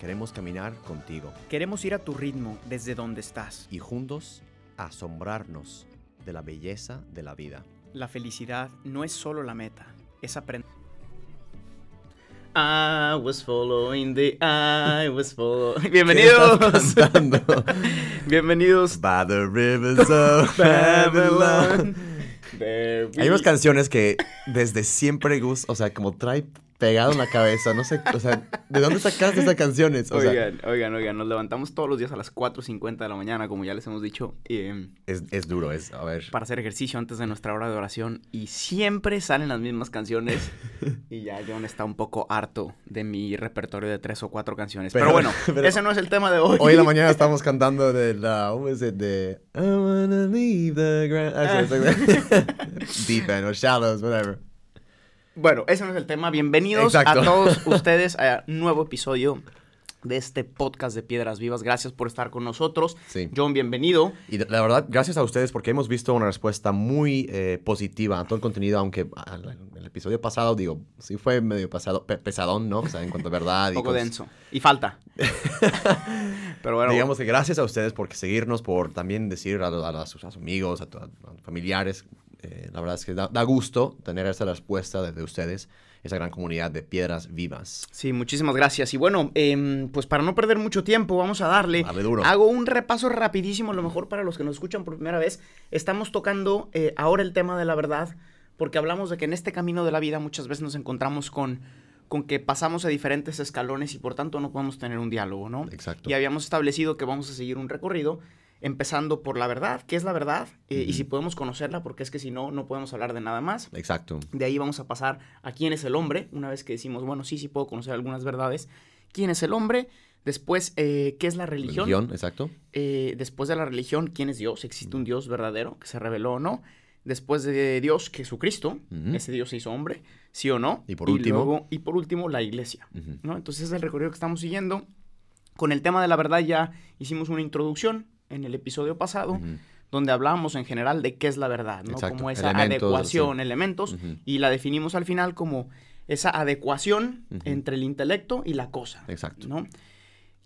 queremos caminar contigo Queremos ir a tu ritmo desde donde estás. y juntos asombrarnos de la belleza de la vida. La felicidad no es solo la meta, es aprender. I was following the I was following. Bienvenidos. Bienvenidos. By the rivers of Babylon. There we- Hay unas canciones que desde siempre Gus, o sea, como trae pegado en la cabeza, no sé, o sea, ¿de dónde sacaste esas canciones? O sea, Oigan, oigan, oigan, nos levantamos todos los días a las 4.50 de la mañana, como ya les hemos dicho, eh, es, es duro, es, a ver. para hacer ejercicio antes de nuestra hora de oración y siempre salen las mismas canciones y ya John está un poco harto de mi repertorio de tres o cuatro canciones. Pero, Pero- bueno, pero- ese no es el tema de hoy. Hoy en la mañana estamos cantando de la, ¿cómo es? De I wanna leave the ground. Ah. Deep end or shallows, whatever. Bueno, ese no es el tema. Bienvenidos Exacto. a todos ustedes a un nuevo episodio de este podcast de Piedras Vivas. Gracias por estar con nosotros. Sí. John, bienvenido. Y la verdad, gracias a ustedes porque hemos visto una respuesta muy eh, positiva a todo el contenido, aunque en el episodio pasado, digo, sí fue medio pasado, pe- pesadón, ¿no? O sea, en cuanto a verdad. Un poco denso. Y falta. Pero bueno, Digamos que gracias a ustedes por seguirnos, por también decir a, a- a sus, amigos, a, a familiares. Eh, la verdad es que da, da gusto tener esa respuesta de, de ustedes, esa gran comunidad de piedras vivas. Sí, muchísimas gracias. Y bueno, em, pues para no perder mucho tiempo, vamos a darle. Dale duro. Hago un repaso rapidísimo, a lo mejor para los que nos escuchan por primera vez. Estamos tocando eh, ahora el tema de la verdad, porque hablamos de que en este camino de la vida muchas veces nos encontramos con, con que pasamos a diferentes escalones y por tanto no podemos tener un diálogo, ¿no? Exacto. Y habíamos establecido que vamos a seguir un recorrido empezando por la verdad, qué es la verdad, eh, y si podemos conocerla, porque es que si no, no podemos hablar de nada más. Exacto. De ahí vamos a pasar a quién es el hombre, una vez que decimos, bueno, sí, sí puedo conocer algunas verdades. ¿Quién es el hombre? Después, eh, ¿qué es la religión? Religión, exacto. Eh, después de la religión, ¿quién es Dios? ¿Existe un Dios verdadero que se reveló o no? Después de Dios, Jesucristo, ese Dios se hizo hombre, sí o no. Y por último- luego- y por último, la iglesia. ¿no? Entonces es el recorrido que estamos siguiendo. Con el tema de la verdad ya hicimos una introducción en el episodio pasado, donde hablábamos en general de qué es la verdad, ¿no? Exacto, Como esa elementos, adecuación, sí. elementos, y la definimos al final como esa adecuación entre el intelecto y la cosa. Exacto. ¿no?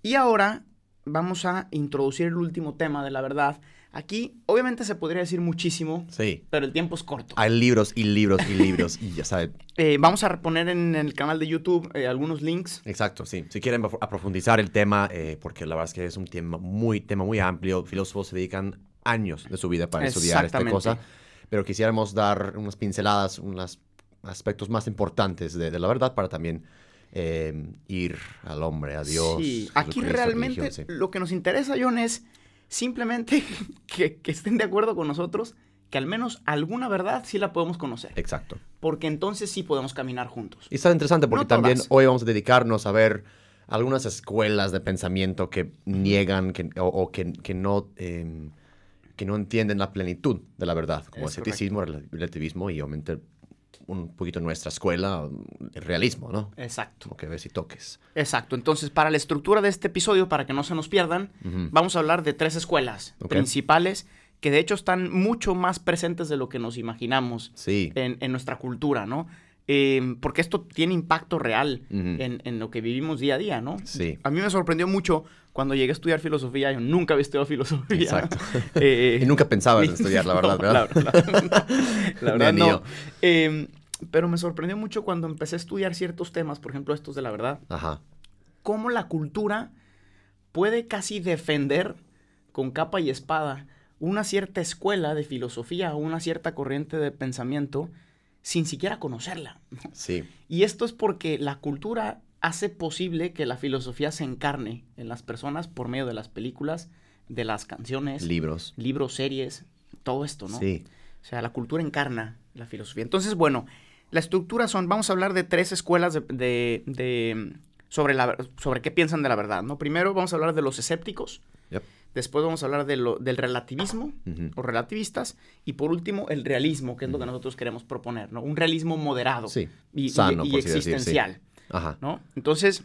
Y ahora vamos a introducir el último tema de la verdad. Aquí, obviamente, se podría decir muchísimo, Sí. pero el tiempo es corto. Hay libros y libros y libros. y ya saben. Eh, vamos a poner en el canal de YouTube eh, algunos links. Exacto, sí. Si quieren aprofundizar el tema, eh, porque la verdad es que es un tema muy, tema muy amplio. Filósofos se dedican años de su vida para estudiar esta cosa. Pero quisiéramos dar unas pinceladas, unos aspectos más importantes de, de la verdad para también eh, ir al hombre, a Dios. Sí, aquí realmente religión, sí. lo que nos interesa, John, es simplemente que, que estén de acuerdo con nosotros, que al menos alguna verdad sí la podemos conocer. Exacto. Porque entonces sí podemos caminar juntos. Y está interesante porque No también hoy vamos a dedicarnos a ver algunas escuelas de pensamiento que niegan que, o, o que, que no, eh, que no entienden la plenitud de la verdad, como Es escepticismo, rel- relativismo y obviamente un poquito nuestra escuela, el realismo, ¿no? Exacto. Como que ves y toques. Exacto. Entonces, para la estructura de este episodio, para que no se nos pierdan, vamos a hablar de tres escuelas principales que de hecho están mucho más presentes de lo que nos imaginamos Sí. en, en nuestra cultura, ¿no? Eh, porque esto tiene impacto real en, en lo que vivimos día a día, ¿no? Sí. A mí me sorprendió mucho cuando llegué a estudiar filosofía. Yo nunca había estudiado filosofía. Exacto. Eh, Y nunca pensabas en estudiar, la no, verdad, ¿verdad? La, verdad- la verdad no. Eh, pero me sorprendió mucho cuando empecé a estudiar ciertos temas, por ejemplo, estos de la verdad, Ajá. cómo la cultura puede casi defender con capa y espada una cierta escuela de filosofía o una cierta corriente de pensamiento sin siquiera conocerla. Sí. Y esto es porque la cultura hace posible que la filosofía se encarne en las personas por medio de las películas, de las canciones, Libros. libros, series, todo esto, ¿no? Sí. O sea, la cultura encarna la filosofía. Entonces, bueno, la estructura son, vamos a hablar de tres escuelas de, de- de, sobre, la, sobre qué piensan de la verdad, ¿no? Primero vamos a hablar de los escépticos. Yep. Después vamos a hablar de lo, del relativismo o relativistas. Y por último, el realismo, que es lo que nosotros queremos proponer, ¿no? Un realismo moderado Sí, y, sano, y decir, sí. Ajá. ¿no? Entonces,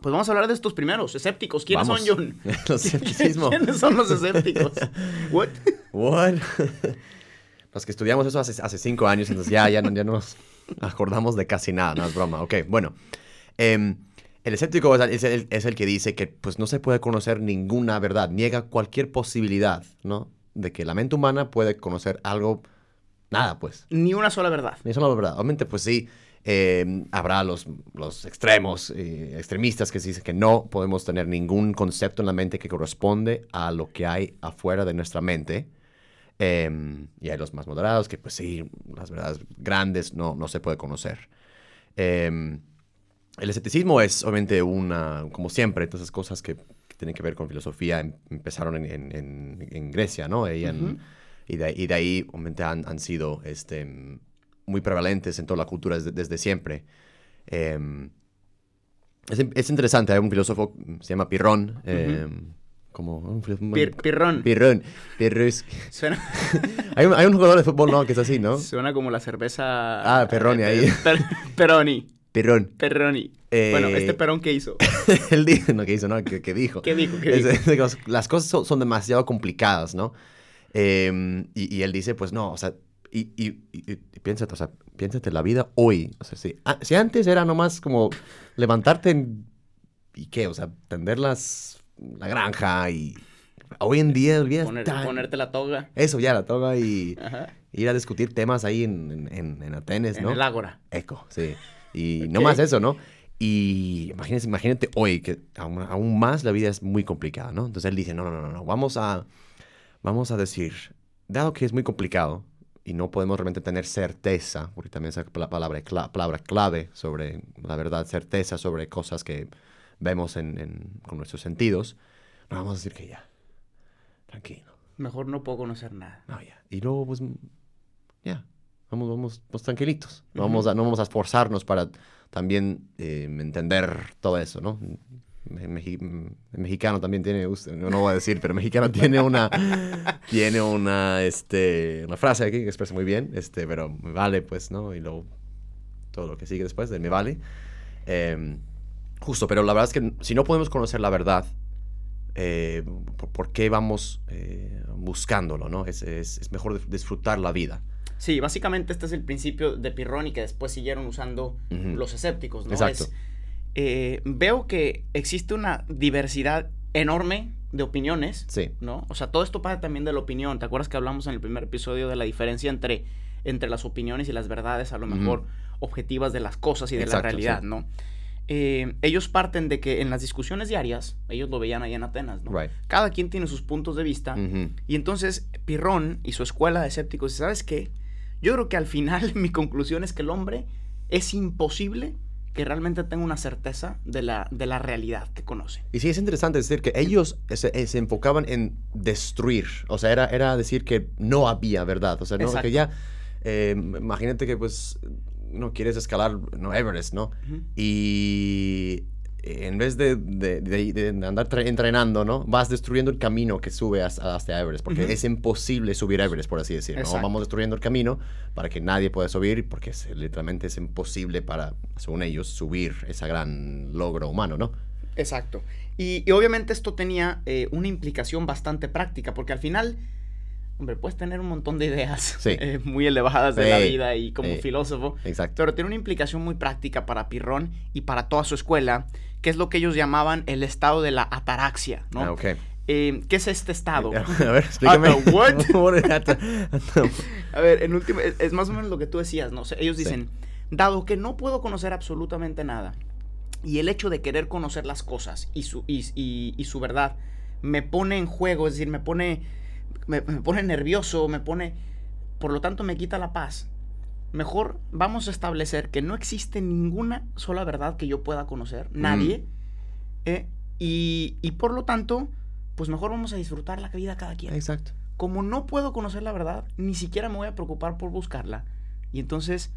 pues vamos a hablar de estos primeros, escépticos. ¿Quiénes Vamos. son, John? Los escepticismo. ¿Quiénes son los escépticos? What? What? Los que estudiamos eso hace, hace cinco años, entonces ya, ya, no- ya no nos acordamos de casi nada, no es broma. Ok, bueno. Em, el escéptico es, el- es el, es el que dice que pues, no se puede conocer ninguna verdad, niega cualquier posibilidad, ¿no? De que la mente humana puede conocer algo, nada, pues. Ni una sola verdad. Eso no es la verdad. Obviamente, pues sí, eh, habrá los, los extremos, eh, extremistas que dicen que no podemos tener ningún concepto en la mente que corresponde a lo que hay afuera de nuestra mente. Eh, y hay los más moderados que, pues sí, las verdades grandes no, no se puede conocer. Eh, el escepticismo es obviamente una, como siempre, todas esas cosas que, que tienen que ver con filosofía em- empezaron en, en- en- en Grecia, ¿no? Y, en- Ujú. y, de, y de ahí obviamente han, han sido este, muy prevalentes en toda la cultura desde, desde siempre. Eh, es, es interesante, hay un filósofo, se llama Pirrón, eh, como un filósofo- Pir- pirrón. Pirrón, Pirrus- Suena, hay, un, hay un jugador de fútbol, ¿no? Que es así, ¿no? suena como la cerveza... Ah, Peroni ahí. Per- Peroni. Pirrón. Peroni. Eh, Bueno, ¿este Perón qué hizo? Él dijo, no, que hizo, ¿no? Dijo. ¿Qué dijo? ¿Qué dijo? es, las cosas son, son demasiado complicadas, ¿no? Eh, y, y él dice, pues no, o sea, y, y, y- y piénsate, o sea, piénsate la vida hoy. O sea, si, a- si antes era nomás como levantarte en- y qué, o sea, tender las, la granja y hoy en día Poner- tan- ponerte la toga. eso ya, la toga y Ajá. ir a discutir temas ahí en, en, en- en Atenes, En ¿no? el ágora. Eco, sí. Y no Ok. más eso, ¿no? Y imagínate, imagínate hoy que aún, aún más la vida es muy complicada, ¿no? Entonces él dice, no, no, no, no, no, vamos a, vamos a decir, dado que es muy complicado y no podemos realmente tener certeza, porque también esa pala- palabra, cla- palabra clave sobre la verdad, certeza sobre cosas que vemos en, en- con nuestros sentidos, no vamos a decir que ya, tranquilo, Mejor no puedo conocer nada. no, ya. Y luego, pues, ya, vamos, vamos, pues, tranquilitos. No, Ujú. vamos a, no vamos a esforzarnos para también eh, entender todo eso, ¿no? Me- mexi- mexicano también tiene, no, no voy a decir, pero mexicano tiene una, tiene una, este, una frase aquí que expresa muy bien, este, pero me vale, pues, ¿no? Y luego todo lo que sigue después de me vale. Eh, justo, pero la verdad es que si no podemos conocer la verdad, eh, ¿por, por qué vamos eh, buscándolo, no? Es, es- es mejor disfrutar la vida. Sí, básicamente este es el principio de Pirrón y que después siguieron usando los escépticos, ¿no? Exacto. Es, eh, veo que existe una diversidad enorme de opiniones, Sí, ¿no? O sea, todo esto pasa también de la opinión. ¿Te acuerdas que hablamos en el primer episodio de la diferencia entre, entre las opiniones y las verdades, a lo mejor objetivas de las cosas y de Exacto, la realidad, sí. ¿no? Eh, ellos parten de que en las discusiones diarias, ellos lo veían ahí en Atenas, ¿no? right. Cada quien tiene sus puntos de vista. Y entonces Pirrón y su escuela de escépticos, ¿sabes qué? Yo creo que al final mi conclusión es que el hombre es imposible que realmente tenga una certeza de la, de la realidad que conoce. Y sí, es interesante decir que ellos se, eh, se enfocaban en destruir. O sea, era, era decir que no había verdad. O sea, ¿no? Que ya, eh, imagínate que pues no quieres escalar no, Everest, ¿no? Ujú. Y en vez de, de- de- de andar tre- entrenando, ¿no? Vas destruyendo el camino que sube hasta, hasta Everest, porque es imposible subir Everest, por así decirlo. ¿no? Vamos destruyendo el camino para que nadie pueda subir, porque es- literalmente es imposible para, según ellos, subir ese gran logro humano, ¿no? Exacto. Y, y obviamente esto tenía eh, una implicación bastante práctica, porque al final, hombre, puedes tener un montón de ideas Sí. eh, muy elevadas de la vida y como filósofo, Exacto. pero tiene una implicación muy práctica para Pirrón y para toda su escuela, que es lo que ellos llamaban el estado de la ataraxia, ¿no? Ah, ok. Eh, ¿Qué es este estado? A ver, explícame. Ata- what? Ata- A ver, en último, es, es más o menos lo que tú decías, ¿no? O sea, ellos Sí. dicen, dado que no puedo conocer absolutamente nada, y el hecho de querer conocer las cosas y su, y, y- y su verdad me pone en juego, es decir, me pone, me, me pone nervioso, me pone, por lo tanto me quita la paz. Mejor vamos a establecer que no existe ninguna sola verdad que yo pueda conocer, nadie, eh, y, y por lo tanto, pues mejor vamos a disfrutar la vida cada quien Exacto. como no puedo conocer la verdad, ni siquiera me voy a preocupar por buscarla. Y entonces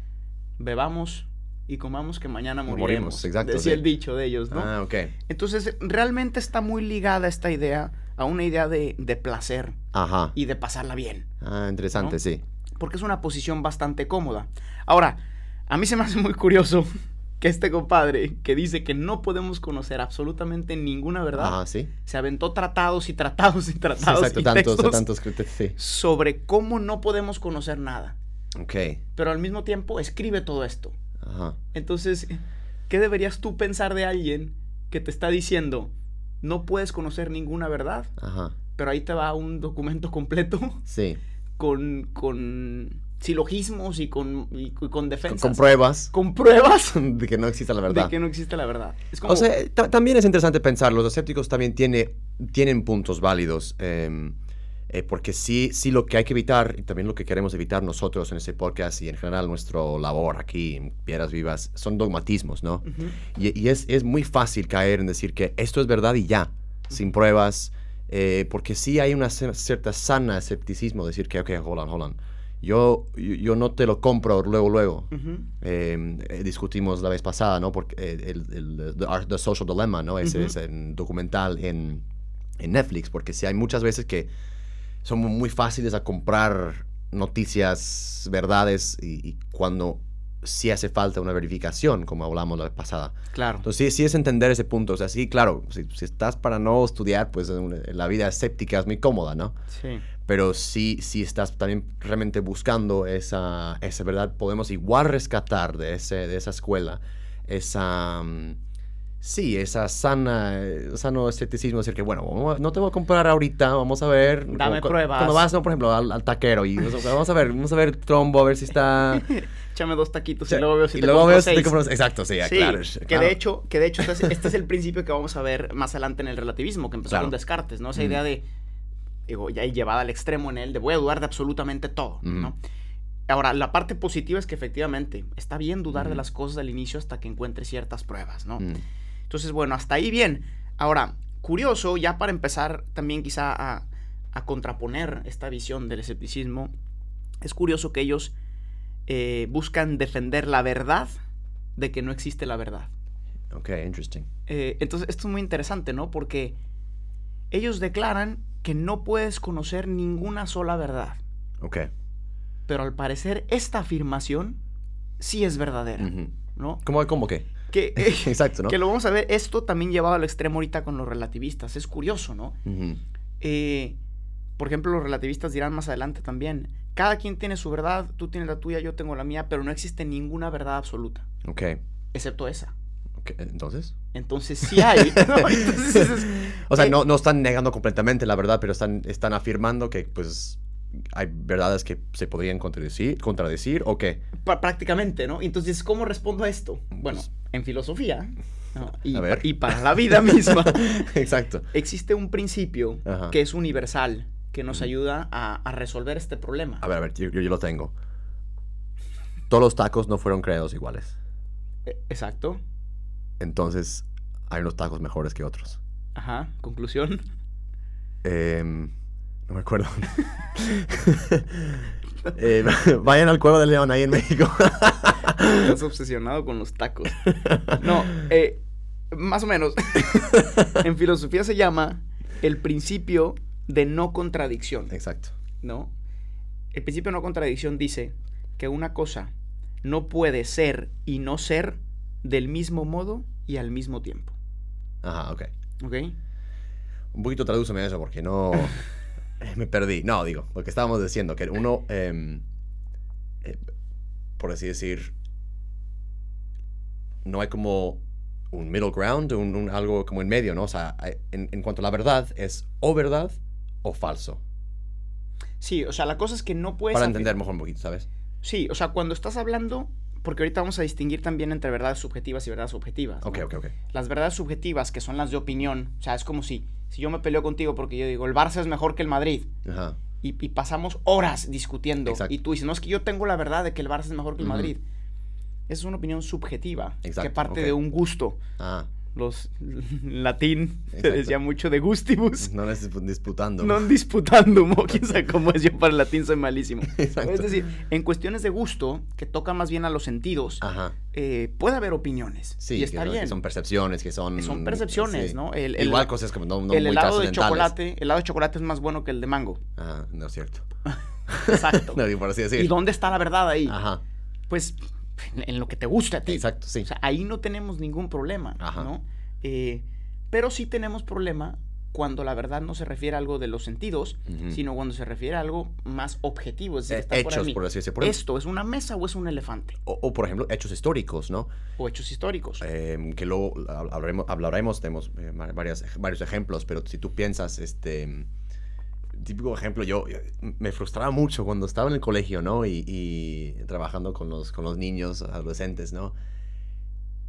bebamos y comamos que mañana Morimos, moriremos. exacto, Decía sí. el dicho de ellos, ¿no? Ah, ok. Entonces, realmente está muy ligada esta idea a una idea de, de placer Ajá. y de pasarla bien, Ah, interesante, ¿no? sí. Porque es una posición bastante cómoda. Ahora, a mí se me hace muy curioso que este compadre que dice que no podemos conocer absolutamente ninguna verdad, Ajá, sí. se aventó tratados y tratados y Sí, tratados exacto, y tantos, textos tantos, crit- sí. sobre cómo no podemos conocer nada, Ok. pero al mismo tiempo escribe todo esto. Ajá. Entonces, ¿qué deberías tú pensar de alguien que te está diciendo no puedes conocer ninguna verdad, Ajá. pero ahí te va un documento completo Sí. Con, con silogismos y con, y con Con, defensas? con pruebas con pruebas de que no existe la verdad. de que no existe la verdad. Es como, O sea, ta- también es interesante pensar, los escépticos también tiene, tienen puntos válidos, eh, eh, porque sí, sí lo que hay que evitar, y también lo que queremos evitar nosotros en este podcast y en general nuestro labor aquí en Piedras Vivas, son dogmatismos, ¿no? Y es, es muy fácil caer en decir que esto es verdad y ya, sin pruebas, eh, porque sí hay una cierta sana escepticismo, decir que, ok, hold on, hold on. Yo, yo, yo no te lo compro luego, luego. ujú, Eh, eh, discutimos la vez pasada, ¿no? Porque eh, el, el- the, Social Dilemma, ¿no? Ese es documental en, en Netflix, porque sí hay muchas veces que son muy fáciles a comprar noticias, verdades, y, y cuando sí hace falta una verificación, como hablamos la vez pasada. Claro. Entonces sí, sí es entender ese punto. O sea, sí, claro, si, si estás para no estudiar, pues eh, la vida escéptica es muy cómoda, ¿no? Sí. pero si, si estás también realmente buscando esa, esa verdad, podemos igual rescatar de, ese, de esa escuela esa, mm, sí, esa sana, sano escepticismo, decir que, bueno, no te voy a comprar ahorita, vamos a ver. Dame pruebas. Cuando vas, no, por ejemplo, al, al taquero y o sea, vamos a ver, vamos a ver trombo, a ver si está... Échame dos taquitos y luego veo si y te luego compro veo si te seis. Exacto, sí, Sí, claro. que claro. de hecho, que de hecho este es, este es el principio que vamos a ver más adelante en el relativismo, que empezó Claro. con Descartes, ¿no? Esa idea de, digo, ya llevada al extremo en él, de voy a dudar de absolutamente todo. ¿no? Ahora, la parte positiva es que efectivamente está bien dudar de las cosas al inicio hasta que encuentre ciertas pruebas, ¿no? Entonces, bueno, hasta ahí bien. Ahora, curioso, ya para empezar también quizá a, a contraponer esta visión del escepticismo, es curioso que ellos eh, buscan defender la verdad de que no existe la verdad. ok, interesting. Eh, entonces, esto es muy interesante, ¿no? Porque ellos declaran que no puedes conocer ninguna sola verdad. Ok. Pero al parecer, esta afirmación sí es verdadera. ¿no? ¿Cómo, cómo qué? Que, eh, Exacto, ¿no? que lo vamos a ver, esto también llevado al extremo ahorita con los relativistas. Es curioso, ¿no? Eh, por ejemplo, los relativistas dirán más adelante también, cada quien tiene su verdad, tú tienes la tuya, yo tengo la mía, pero no existe ninguna verdad absoluta, Ok. excepto esa. ok, Entonces... Entonces sí hay. ¿no? Entonces, es- O sea, eh, no, no están negando completamente la verdad, pero están, están afirmando que pues hay verdades que se podrían contradecir, contradecir o qué. prácticamente, ¿no? Entonces, ¿cómo respondo a esto? Bueno, Pues- en filosofía ¿no? y, para la vida misma, Exacto. existe un principio Ajá. que es universal, que nos ayuda a, a resolver este problema. A ver, a ver, yo, yo- yo lo tengo. Todos los tacos no fueron creados iguales. Eh, Exacto. Entonces, hay unos tacos mejores que otros. Ajá. Conclusión. Em, no me acuerdo. Eh, vayan al Cueva del León ahí en México. Estás obsesionado con los tacos. No, eh, más o menos. en filosofía se llama el principio de no contradicción, Exacto. ¿no? El principio de no contradicción dice que una cosa no puede ser y no ser del mismo modo y al mismo tiempo. Ajá, ok. ¿Ok? Un poquito tradúceme eso porque no... me perdí. No, digo, lo que estábamos diciendo, que uno, em, eh, por así decir, no hay como un middle ground, un, un algo como en medio, ¿no? O sea, hay- en, en cuanto a la verdad, es o verdad o falso. Sí, o sea, la cosa es que no puedes... Para entender mejor un poquito, ¿sabes? Sí, o sea, cuando estás hablando... Porque ahorita vamos a distinguir también entre verdades subjetivas y verdades objetivas. ¿no? Ok, ok, ok. las verdades subjetivas, que son las de opinión, o sea, es como si, si yo me peleo contigo porque yo digo, el Barça es mejor que el Madrid, Ajá. y, y pasamos horas discutiendo, Exacto. y tú dices, no, es que yo tengo la verdad de que el Barça es mejor que el. Madrid. Esa es una opinión subjetiva, que Exacto, parte ok. de un gusto. Ah, los latín se Exacto. decía mucho de gustibus. No es disputando. Non disputandum, o quién sabe cómo es, yo para el latín soy malísimo. Exacto. Es decir, en cuestiones de gusto, que toca más bien a los sentidos, Ajá. eh, puede haber opiniones. Sí, y que, está no- que bien. son percepciones, que son... Son percepciones, sí. ¿no? El- el- Igual cosas como no, no el muy helado de chocolate, el helado de chocolate es más bueno que el de mango. Ajá, no es cierto. Exacto. No, por así decir. ¿Y dónde está la verdad ahí? Ajá, Pues en, lo que te gusta a ti. exacto, sí. O sea, ahí no tenemos ningún problema, Ajá. ¿no? Eh, pero sí tenemos problema cuando la verdad no se refiere a algo de los sentidos, sino cuando se refiere a algo más objetivo. Es decir, Eh, está mí. por así decirlo. Por ejemplo, ¿Esto es una mesa o es un elefante? o, o, por ejemplo, hechos históricos, ¿no? O hechos históricos. Eh, que luego hab- hablaremos, hablaremos tenemos eh, varias, varios ejemplos, pero si tú piensas, este, típico ejemplo, yo eh, me frustraba mucho cuando estaba en el colegio, ¿no? Y, y trabajando con los, con los niños, adolescentes, ¿no?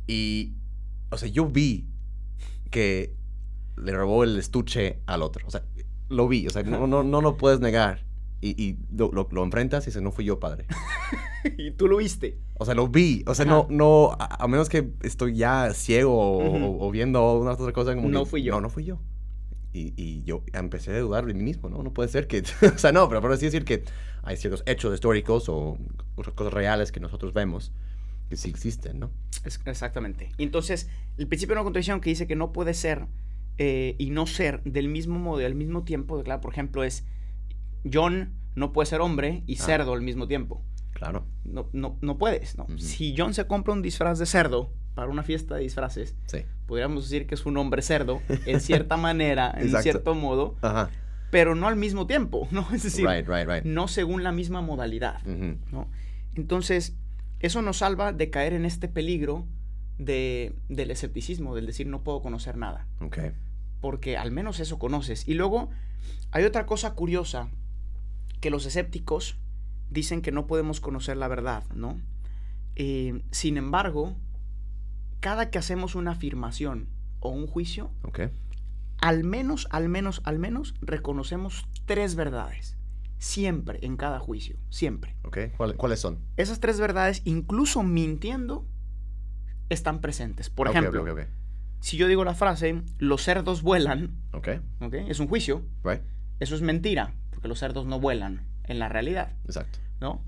Y, o sea, yo vi que le robó el estuche al otro, o sea, lo vi, o sea, no, no, no lo puedes negar. Y, y lo, lo- lo enfrentas y dices, no fui yo, padre. y tú lo viste. O sea, lo vi. O sea, Ajá. no, no, a, a menos que estoy ya ciego o, Ujú. o- o viendo una otra cosa como No que, fui yo. No, no fui yo. Y, y yo empecé a dudar de mí mismo, ¿no? No puede ser que... o sea, no, pero por así decir que hay ciertos hechos históricos o otras cosas reales que nosotros vemos que sí existen, ¿no? Es- exactamente. Y entonces, el principio de una contradicción que dice que no puede ser eh, y no ser del mismo modo y al mismo tiempo, claro, por ejemplo, es John no puede ser hombre y Ah. cerdo al mismo tiempo. Claro. No, no, no puedes, ¿no? Si John se compra un disfraz de cerdo para una fiesta de disfraces, Sí. podríamos decir que es un hombre cerdo, en cierta manera, en Exacto. cierto modo, Ajá. pero no al mismo tiempo, ¿no? Es decir, right, right, right. no según la misma modalidad. ¿no? Entonces, eso nos salva de caer en este peligro de, del escepticismo, del decir no puedo conocer nada, porque al menos eso conoces. Y luego hay otra cosa curiosa, que los escépticos dicen que no podemos conocer la verdad, ¿no? Eh, sin embargo, cada que hacemos una afirmación o un juicio, al menos, al menos, al menos reconocemos tres verdades. Siempre, en cada juicio, siempre. Ok. ¿Cuál- ¿Cuáles son? esas tres verdades, incluso mintiendo, están presentes. Por ejemplo, si yo digo la frase, los cerdos vuelan. Es un juicio, Right. eso es mentira, porque los cerdos no vuelan en la realidad, Exacto. ¿no?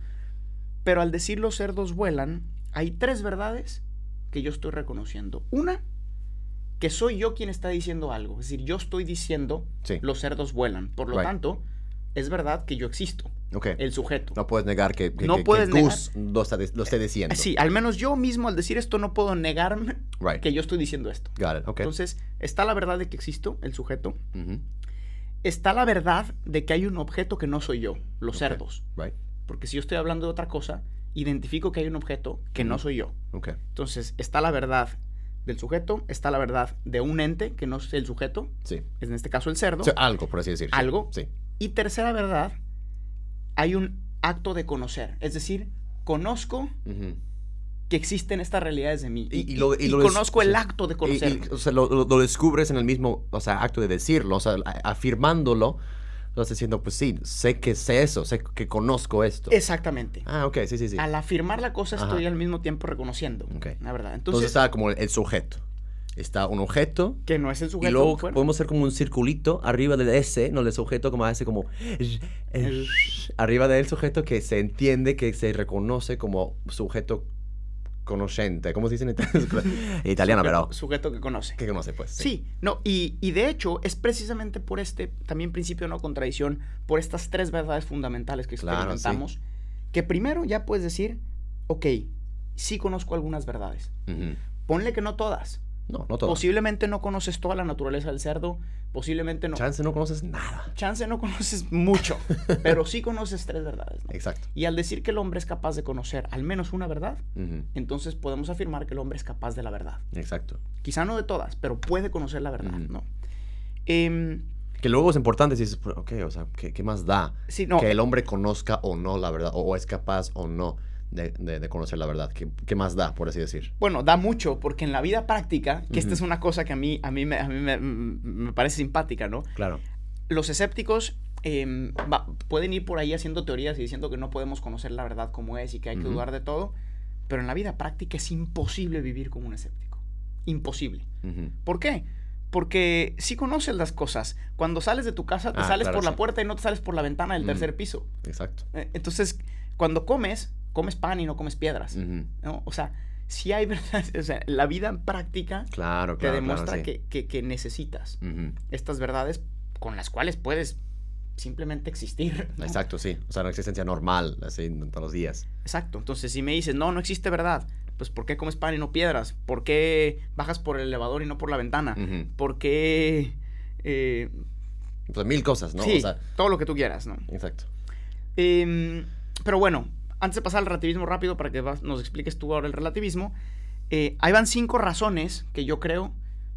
Pero al decir los cerdos vuelan, hay tres verdades que yo estoy reconociendo. Una, que soy yo quien está diciendo algo, es decir, yo estoy diciendo Sí. los cerdos vuelan, por lo Right. tanto, es verdad que yo existo, Ok. el sujeto. No puedes negar que, que, No que- que puedes negar. Gus lo, está, de- lo esté diciendo. Sí, al menos yo mismo al decir esto no puedo negarme Right. que yo estoy diciendo esto. Got it. Ok. Entonces, está la verdad de que existo, el sujeto. Está la verdad de que hay un objeto que no soy yo, los Ok. cerdos. Right. Porque si yo estoy hablando de otra cosa, identifico que hay un objeto que no soy yo. Ok. Entonces, está la verdad del sujeto, está la verdad de un ente que no es el sujeto, Sí. en este caso el cerdo. O sea, algo, por así decir. sí. Algo. Sí. Y tercera verdad, hay un acto de conocer. Es decir, conozco que existen estas realidades de mí. Y- Y, y lo- y conozco el acto de conocer. o sea, lo, descubres en el mismo, o sea, acto de decirlo, o sea, afirmándolo, lo estás diciendo, pues sí, sé que sé eso, sé que conozco esto. Exactamente. Ah, ok, sí, sí, sí. Al afirmar la cosa estoy al mismo tiempo reconociendo. Ok. La verdad. Entonces, Entonces, está como el, sujeto. Está un objeto. que no es el sujeto. y luego podemos hacer como un circulito arriba del S, no del sujeto, como hace como... Arriba del sujeto que se entiende, que se reconoce como sujeto conocente. ¿Cómo se dice en italiano? italiano, pero... Sujeto que conoce. Que conoce, pues. Sí, no, y, y de hecho es precisamente por este también principio de no contradicción, por estas tres verdades fundamentales que Claro, sí. experimentamos, que primero ya puedes decir, ok, sí conozco algunas verdades. Ujú. Ponle que no todas. No, no todo. Posiblemente no conoces toda la naturaleza del cerdo, posiblemente no. Chance no conoces nada. Chance no conoces mucho, pero sí conoces tres verdades. ¿no? Exacto. Y al decir que el hombre es capaz de conocer al menos una verdad, entonces podemos afirmar que el hombre es capaz de la verdad. Exacto. Quizá no de todas, pero puede conocer la verdad. ¿no? Em, Que luego es importante si dices, ok, o sea, ¿qué, qué más da? sí, no, Que el hombre conozca o no la verdad, o, o es capaz o no de, de- de conocer la verdad. ¿Qué, qué más da, por así decir? bueno, da mucho, porque en la vida práctica, que esta es una cosa que a mí, a mí, me, a mí me, me parece simpática, ¿no? Claro. Los escépticos em, va- pueden ir por ahí haciendo teorías y diciendo que no podemos conocer la verdad como es y que hay que dudar de todo, pero en la vida práctica es imposible vivir como un escéptico. imposible. ¿Por qué? Porque sí conoces las cosas. Cuando sales de tu casa, te Ah, sales claro, por la puerta y no te sales por la ventana del Mm. tercer piso. Exacto. Eh, Entonces, cuando comes, comes pan y no comes piedras. O sea, sí hay verdad. O sea, la vida en práctica Claro, te demuestra claro, sí. que, que- que necesitas estas verdades con las cuales puedes simplemente existir. ¿no? Exacto, sí. O sea, una existencia normal, así, todos los días. Exacto. Entonces, si me dices, no, no existe verdad, pues ¿por qué comes pan y no piedras? ¿Por qué bajas por el elevador y no por la ventana? ¿Por qué... eh, Pues mil cosas, ¿no? sí, O sea, todo lo que tú quieras, ¿no? exacto. Em, pero bueno, antes de pasar al relativismo rápido, para que nos expliques tú ahora el relativismo, eh, ahí van cinco razones que yo creo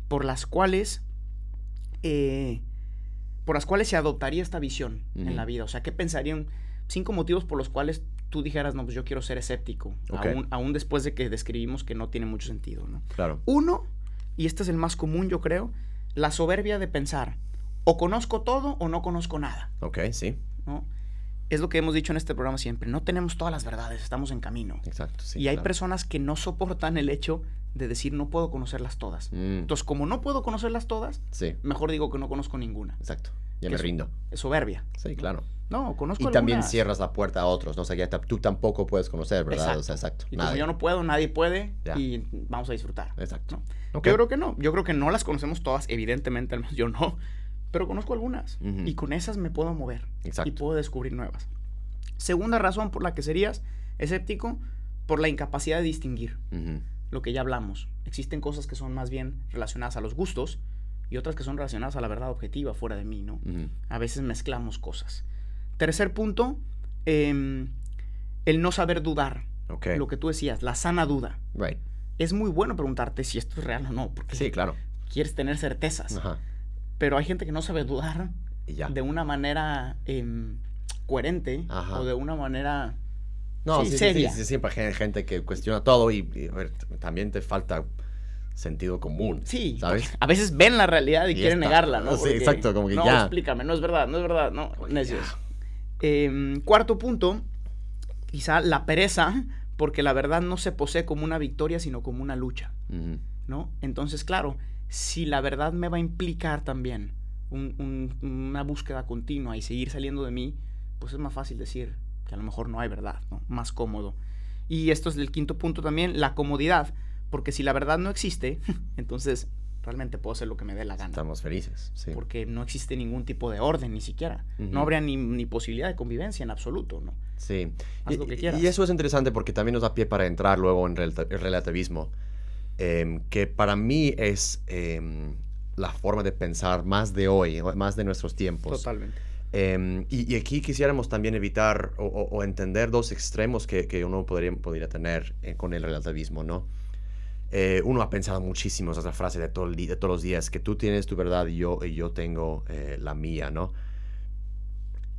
por las cuales... eh, por las cuales se adoptaría esta visión Ujú. en la vida. O sea, ¿qué pensarían? Cinco motivos por los cuales tú dijeras, no, pues yo quiero ser escéptico, Ok. aún, aún después de que describimos que no tiene mucho sentido, ¿no? Claro. Uno, y este es el más común, yo creo, la soberbia de pensar, o conozco todo o no conozco nada, Ok, sí. ¿no? Es lo que hemos dicho en este programa siempre, no tenemos todas las verdades, estamos en camino. Exacto, sí. y hay claro. personas que no soportan el hecho de decir no puedo conocerlas todas. Mm, Entonces, como no puedo conocerlas todas, sí, mejor digo que no conozco ninguna. exacto. Ya Que me es- rindo. Es soberbia. Sí, claro. No, conozco Y también cierras la puerta a otros, ¿no? O sea, ya tú tampoco puedes conocer, ¿verdad? O sea, exacto. Y como Nadie. yo no puedo, nadie puede Ya. y vamos a disfrutar. Exacto. ¿no? Yo creo que no. Yo creo que no las conocemos todas, evidentemente, al menos yo no. Pero conozco algunas. Y con esas me puedo mover. Exacto. Y puedo descubrir nuevas. Segunda razón por la que serías escéptico, por la incapacidad de distinguir. Lo que ya hablamos. Existen cosas que son más bien relacionadas a los gustos y otras que son relacionadas a la verdad objetiva fuera de mí, ¿no? A veces mezclamos cosas. Tercer punto, em, el no saber dudar. Lo que tú decías, la sana duda. Right. Es muy bueno preguntarte si esto es real o no, porque Sí, claro. quieres tener certezas. Ajá. Pero hay gente que no sabe dudar Y ya. de una manera em, coherente Ajá. o de una manera... No, sí, sí, sí, sí, seria. sí, siempre hay gente que cuestiona todo y, ver, también te falta sentido común. Sí, ¿Sabes? a veces ven la realidad y, Y quieren negarla, ¿no? Sí, exacto, como que no, ya. explícame, no es verdad, no es verdad, no, Como necios. Em, cuarto punto, quizá la pereza, porque la verdad no se posee como una victoria, sino como una lucha. ¿no? Entonces, claro, si la verdad me va a implicar también un- un- una búsqueda continua y seguir saliendo de mí, pues es más fácil decir que a lo mejor no hay verdad, ¿no? Más cómodo. Y esto es el quinto punto también, la comodidad, porque si la verdad no existe, entonces realmente puedo hacer lo que me dé la gana. Estamos felices. Sí. Porque no existe ningún tipo de orden, ni siquiera. No habría ni, ni posibilidad de convivencia en absoluto, ¿no? Sí. Haz Y, lo que quieras. y eso es interesante porque también nos da pie para entrar luego en el relativismo, em, que para mí es em, la forma de pensar más de hoy, más de nuestros tiempos. Totalmente. Em, y, y aquí quisiéramos también evitar o, o- o entender dos extremos que, que uno podría, podría tener eh, con el relativismo, ¿no? Eh, uno ha pensado muchísimo esa frase de, todo el de todos los días, que tú tienes tu verdad y yo, y yo tengo eh, la mía, ¿no?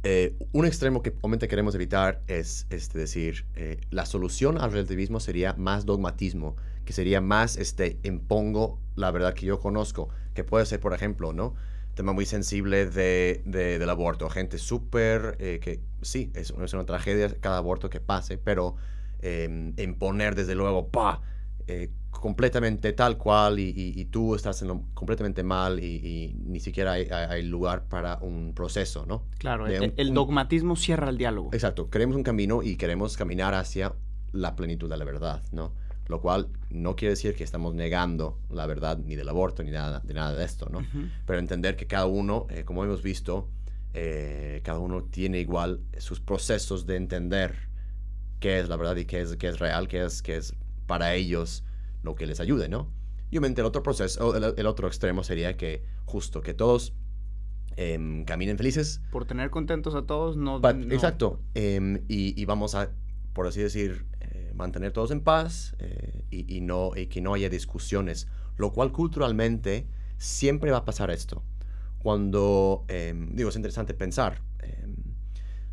Eh, un extremo que obviamente queremos evitar es este, decir, eh, la solución al relativismo sería más dogmatismo, que sería más, este, impongo la verdad que yo conozco, que puede ser, por ejemplo, ¿no? Tema muy sensible de, de- del aborto, gente súper, eh, que sí, es, es una tragedia cada aborto que pase, pero eh, imponer desde luego, pa, eh, completamente tal cual y, y- y tú estás en lo completamente mal y, y ni siquiera hay, hay- lugar para un proceso, ¿no? Claro, el, un- el un- dogmatismo cierra el diálogo. Exacto, queremos un camino y queremos caminar hacia la plenitud de la verdad, ¿no? Lo cual no quiere decir que estamos negando la verdad ni del aborto ni nada, de nada de esto, ¿no? Pero entender que cada uno, eh, como hemos visto, eh, cada uno tiene igual sus procesos de entender qué es la verdad y qué es, qué es real, qué es, qué es para ellos lo que les ayude, ¿no? Y obviamente el otro proceso, el, el otro extremo sería que justo que todos em, caminen felices, Por tener contentos a todos, no... But- no- Exacto. em, y, y vamos a, por así decir, mantener todos en paz eh, y, y no, y que no haya discusiones. Lo cual culturalmente siempre va a pasar esto. Cuando, em, digo, es interesante pensar. em,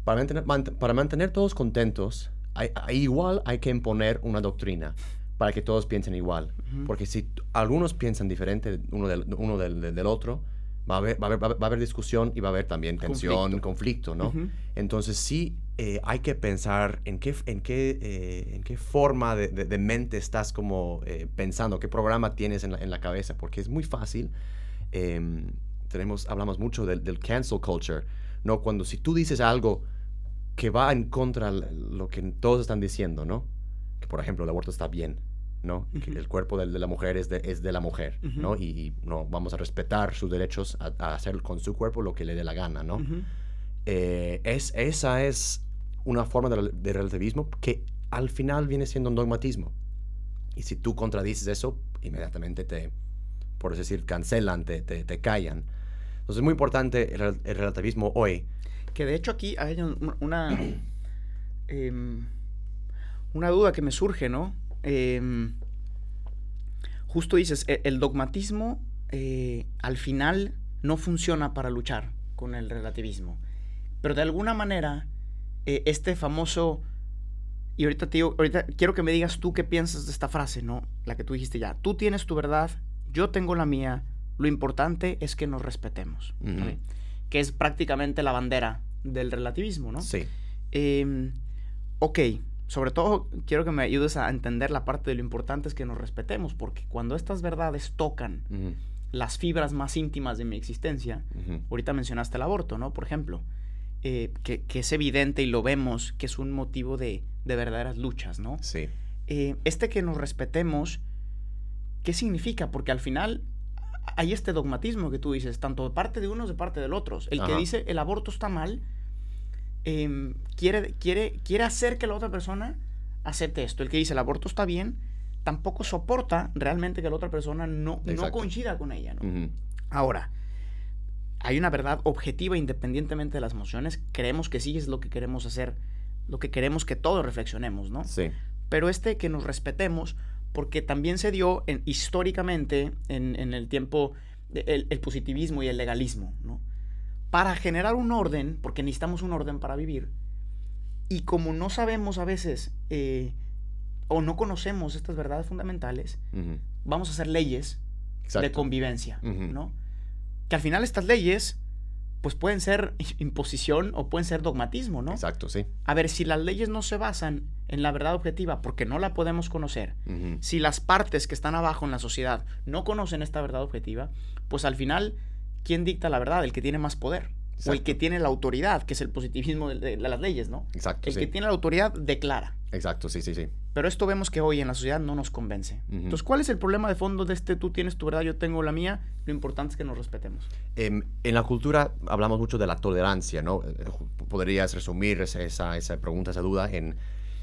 para, mantener, mant- para mantener todos contentos, hay, hay igual hay que imponer una doctrina para que todos piensen igual. Ujú. Porque si algunos piensan diferente uno del, uno del, del- del otro, va a, haber, va, a haber, va a haber- discusión y va a haber también tensión, conflicto, ¿no? Ujú. Entonces sí eh, hay que pensar en qué, en qué, eh, en qué forma de, de- de mente estás como eh, pensando, qué programa tienes en la, en la cabeza, porque es muy fácil. em, tenemos, hablamos mucho del, del cancel culture, ¿no? Cuando si tú dices algo que va en contra de lo que todos están diciendo, ¿no? Que por ejemplo el aborto está bien, ¿no? Que Ujú. el cuerpo del- de, la mujer es de, es de la mujer, ¿no? Ujú. Y, y, no vamos a respetar sus derechos a, a hacer con su cuerpo lo que le dé la gana, ¿no? Ujú. Eh, es, esa es una forma de, de relativismo que al final viene siendo un dogmatismo. Y si tú contradices eso, inmediatamente te, por decir, cancelan, te, te, te callan. Entonces es muy importante el, el relativismo hoy. Que de hecho aquí hay un- una, em, una duda que me surge, ¿no? Em, justo dices, e- el dogmatismo eh, al final no funciona para luchar con el relativismo. Pero de alguna manera, eh, este famoso... Y ahorita te digo, ahorita quiero que me digas tú qué piensas de esta frase, ¿no? La que tú dijiste ya. Tú tienes tu verdad, yo tengo la mía. Lo importante es que nos respetemos. Que es prácticamente la bandera del relativismo, ¿no? Sí. Em, ok, sobre todo quiero que me ayudes a entender la parte de lo importante es que nos respetemos, porque cuando estas verdades tocan las fibras más íntimas de mi existencia, ujú. ahorita mencionaste el aborto, ¿no? Por ejemplo, eh, que, que es evidente y lo vemos que es un motivo de, de verdaderas luchas, ¿no? Sí. Eh, este que nos respetemos, ¿qué significa? Porque al final hay este dogmatismo que tú dices, tanto de parte de unos de parte del otro. El que dice el aborto está mal, em, quiere, quiere, quiere hacer que la otra persona acepte esto. El que dice el aborto está bien, tampoco soporta realmente que la otra persona no, no coincida con ella. ¿no? Ahora, hay una verdad objetiva independientemente de las emociones. Creemos que sí es lo que queremos hacer, lo que queremos que todos reflexionemos, ¿no? Sí. pero este que nos respetemos, porque también se dio en- históricamente en, en el tiempo de- el, el positivismo y el legalismo, ¿no? Para generar un orden, porque necesitamos un orden para vivir, y como no sabemos a veces eh, o no conocemos estas verdades fundamentales, vamos a hacer leyes de convivencia. ¿no? Que al final estas leyes, pues pueden ser imposición o pueden ser dogmatismo, ¿no? Exacto, sí. A ver, si las leyes no se basan en la verdad objetiva porque no la podemos conocer, si las partes que están abajo en la sociedad no conocen esta verdad objetiva, pues al final, ¿quién dicta la verdad? El que tiene más poder. O el que tiene la autoridad, que es el positivismo de, de las leyes, ¿no? Exacto, El sí. que tiene la autoridad declara. Exacto, sí, sí, sí. Pero esto vemos que hoy en la sociedad no nos convence. Ujú. Entonces, ¿cuál es el problema de fondo de este tú tienes tu verdad, yo tengo la mía? Lo importante es que nos respetemos. Em, en la cultura hablamos mucho de la tolerancia, ¿no? Eh, Podrías resumir esa, esa, pregunta, esa duda en,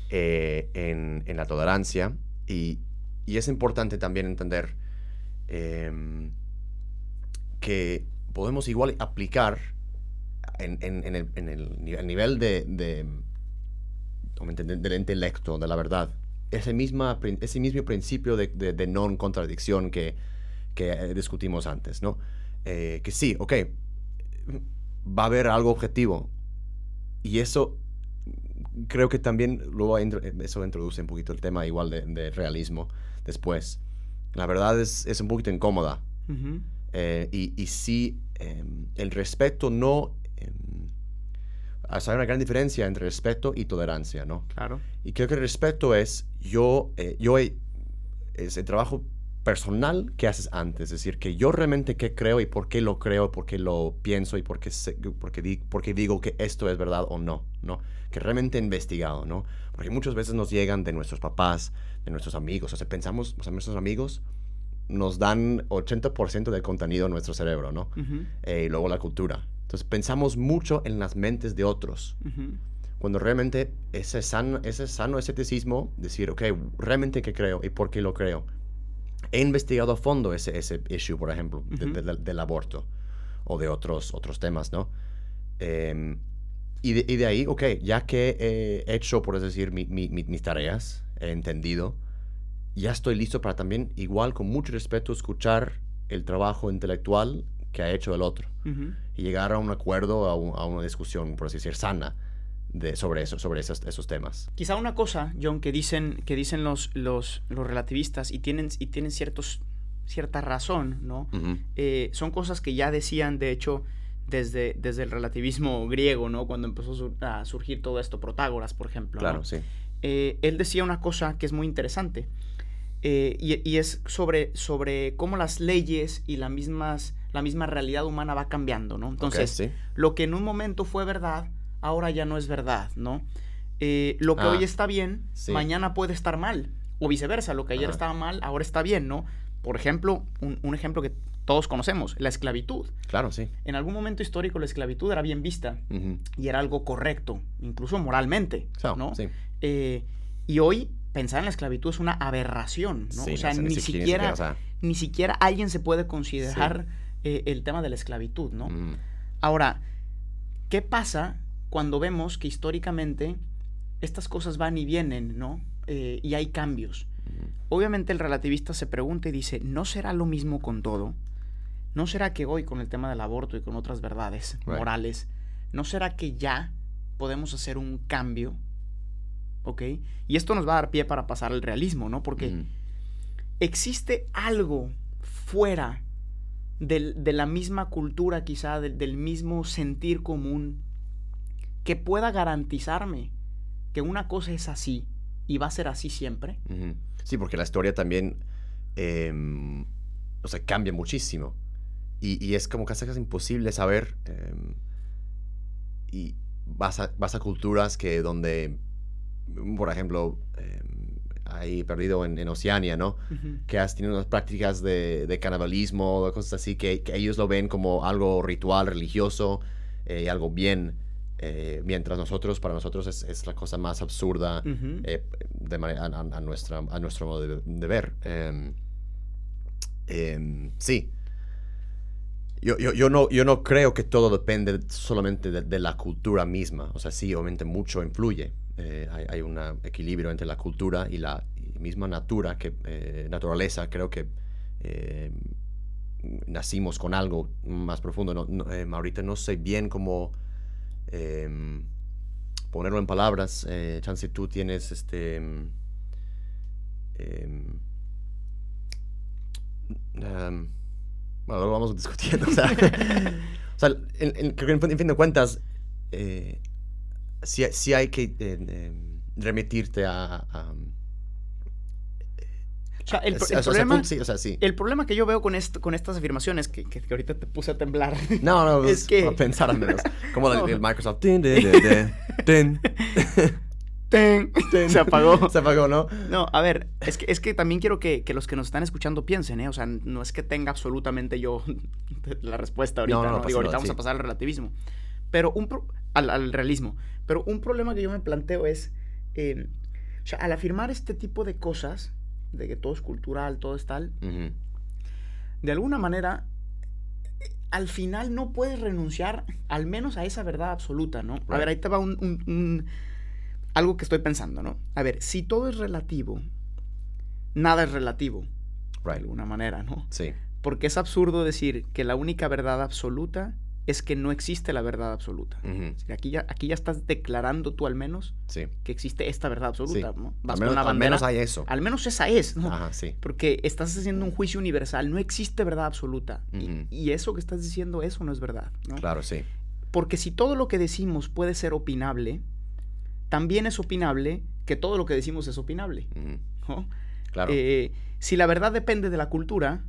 eh, en, en la tolerancia. Y, y es importante también entender em, que podemos igual aplicar en, en- el, el nivel, el nivel de, de, del intelecto, de la verdad, ese, misma, ese mismo principio de, de, de non-contradicción que, que eh, discutimos antes, ¿no? Eh, que sí, ok, va a haber algo objetivo. Y eso creo que también luego intro- eso introduce un poquito el tema igual de, de realismo después. La verdad es, es un poquito incómoda. Ujú. Eh, y, y sí, em, el respeto no... sea, hay una gran diferencia entre respeto y tolerancia, ¿no? Claro. Y creo que el respeto es, yo, eh, yo he- es el trabajo personal que haces antes, es decir, que yo realmente qué creo y por qué lo creo, por qué lo pienso y por qué, sé- por qué di- por qué digo que esto es verdad o no, ¿no? Que realmente he investigado, ¿no? Porque muchas veces nos llegan de nuestros papás, de nuestros amigos, o sea, pensamos, o sea, nuestros amigos nos dan 80% del contenido en nuestro cerebro, ¿no? Ujú, Eh, y luego la cultura. Entonces pensamos mucho en las mentes de otros ujú. cuando realmente ese sano, ese sano escepticismo, decir, ok, realmente qué creo y por qué lo creo. He investigado a fondo ese, ese issue, por ejemplo, de- Ujú. de- del aborto o de otros, otros temas, ¿no? Em, y, de, y de ahí, ok, ya que he hecho, por decir, mi- mi- mis tareas, he entendido, ya estoy listo para también, igual, con mucho respeto, escuchar el trabajo intelectual que ha hecho el otro Ujú. y llegar a un acuerdo, a, un- a una discusión, por así decir, sana de, sobre, eso, sobre esos, esos temas. Quizá una cosa, John, que dicen, que dicen los, los, los relativistas y tienen, y tienen ciertos, cierta razón, ¿no? Ujú, Eh, son cosas que ya decían, de hecho, desde, desde el relativismo griego, ¿no? Cuando empezó a surgir todo esto, Protágoras, por ejemplo. Claro, sí. Eh, él decía una cosa que es muy interesante. Eh, y, es sobre, sobre cómo las leyes y la, mismas, la misma realidad humana va cambiando, ¿no? Entonces, lo que en un momento fue verdad, ahora ya no es verdad, ¿no? Eh, lo que hoy ah, está bien, mañana puede estar mal. O viceversa, lo que ayer estaba mal, ahora está bien, ¿no? Por ejemplo, un, ejemplo que todos conocemos, la esclavitud. Claro, sí. En algún momento histórico la esclavitud era bien vista y era algo correcto, incluso moralmente, ¿no? Sí. Eh, y hoy pensar en la esclavitud es una aberración, ¿no? o sea, ni, siquiera, ni siquiera alguien se puede considerar eh, el tema de la esclavitud, ¿no? Ahora, ¿qué pasa cuando vemos que históricamente estas cosas van y vienen, ¿no? Eh, y hay cambios. Obviamente el relativista se pregunta y dice, ¿no será lo mismo con todo? ¿No será que hoy con el tema del aborto y con otras verdades morales, ¿no será que ya podemos hacer un cambio? ¿Ok? Y esto nos va a dar pie para pasar al realismo, ¿no? Porque existe algo fuera de la misma cultura quizá, del mismo sentir común, que pueda garantizarme que una cosa es así y va a ser así siempre. Sí, porque la historia también, em, o sea, cambia muchísimo. Y, es como casi casi imposible saber. Em, y vas a, vas a culturas que donde, por ejemplo, em, ahí perdido en, Oceania, ¿no? Que has tenido unas prácticas de, de canibalismo, cosas así, que, ellos lo ven como algo ritual, religioso, eh, y algo bien. Eh, mientras nosotros, para nosotros es, la cosa más absurda eh, de manera, a, nuestra, a nuestro modo de, ver. Em, em, sí. Yo, yo, yo, no, yo no creo que todo depende solamente de, la cultura misma. O sea, sí, obviamente mucho influye. Eh, hay, hay, un equilibrio entre la cultura y la misma natura, que, naturaleza. Creo que nacimos con algo más profundo. No, ahorita no sé bien cómo Em, ponerlo en palabras, eh, chance tú tienes este... Eh, bueno, lo vamos discutiendo. O sea, o sea en, en, fin de cuentas, eh, sí, hay que em, remitirte a, el, problema, el problema que yo veo con, esto, con estas afirmaciones, que, que, ahorita te puse a temblar. No, no, es que... pensar al menos. Como el, Microsoft. Se apagó. Se apagó, ¿no? No, a ver, es que, es que también quiero que, que, los que nos están escuchando piensen, ¿eh? O sea, no es que tenga absolutamente yo la respuesta ahorita, ¿no? Digo, ahorita vamos a pasar al relativismo. Pero un... al, al, realismo. Pero un problema que yo me planteo es... Eh, o sea, al afirmar este tipo de cosas, de que todo es cultural, todo es tal, de alguna manera, al final no puedes renunciar al menos a esa verdad absoluta, ¿no? A ver, ahí te va un, algo que estoy pensando, ¿no? A ver, si todo es relativo, nada es relativo, de alguna manera, ¿no? Sí. Porque es absurdo decir que la única verdad absoluta es que no existe la verdad absoluta. aquí, ya, aquí ya estás declarando tú al menos que existe esta verdad absoluta. al, menos, hay eso. Al menos esa es, ¿no? Ajá, sí. Porque estás haciendo un juicio universal. No existe verdad absoluta. y, eso que estás diciendo, eso no es verdad. ¿no? Claro, sí. Porque si todo lo que decimos puede ser opinable, también es opinable que todo lo que decimos es opinable. Claro. Eh, si la verdad depende de la cultura,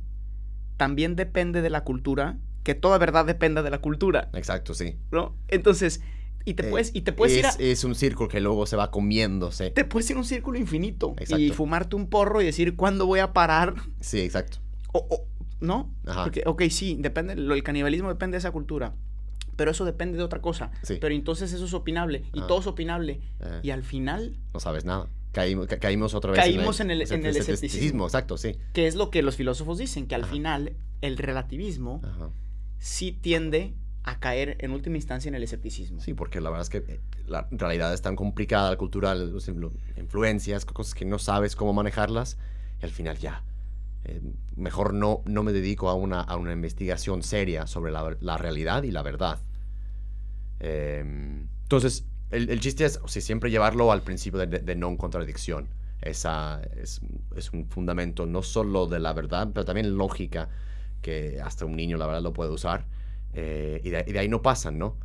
también depende de la cultura que toda verdad dependa de la cultura. Exacto, sí. ¿No? Entonces, y te eh, puedes, y te puedes es, ir a, Es un círculo que luego se va comiéndose. Te puedes ir a un círculo infinito. Exacto. Y fumarte un porro y decir, ¿cuándo voy a parar? Sí, exacto. O, ¿No? Ajá. Porque, ok, sí, depende, el canibalismo depende de esa cultura. Pero eso depende de otra cosa. Sí. Pero entonces eso es opinable. Y todo es opinable. Eh. Y al final... No sabes nada. Caímos, caímos otra vez caímos en el, en el, escepticismo. Exacto, sí. Que es lo que los filósofos dicen, que al final el relativismo... Ajá sí tiende a caer en última instancia en el escepticismo. Sí, porque la verdad es que eh, la realidad es tan complicada, cultural, influencias, cosas que no sabes cómo manejarlas, y al final ya. Eh, mejor no, no me dedico a una, a una investigación seria sobre la, realidad y la verdad. Em, entonces, el, chiste es siempre llevarlo al principio de, de, no contradicción. Esa es, es, un fundamento no solo de la verdad, pero también lógica que hasta un niño la verdad lo puede usar. eh, y, de, y de ahí no pasan, ¿no?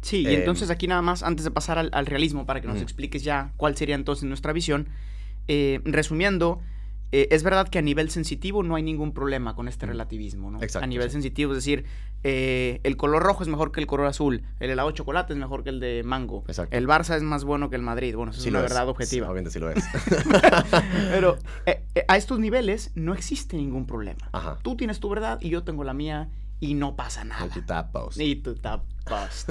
Sí, y Em, entonces aquí nada más, antes de pasar al, al realismo, para que nos expliques ya cuál sería entonces nuestra visión, eh, resumiendo, eh, es verdad que a nivel sensitivo no hay ningún problema con este Ujú. relativismo, ¿no? Exacto, a nivel sí. sensitivo, es decir, eh, el color rojo es mejor que el color azul, el helado de chocolate es mejor que el de mango, Exacto. el Barça es más bueno que el Madrid, bueno, eso Sí es una es. verdad Sí, objetiva. obviamente sí lo es. Pero eh, eh, a estos niveles no existe ningún problema. Ajá. Tú tienes tu verdad y yo tengo la mía y no pasa nada. Y tu tapos. Y tu tap post.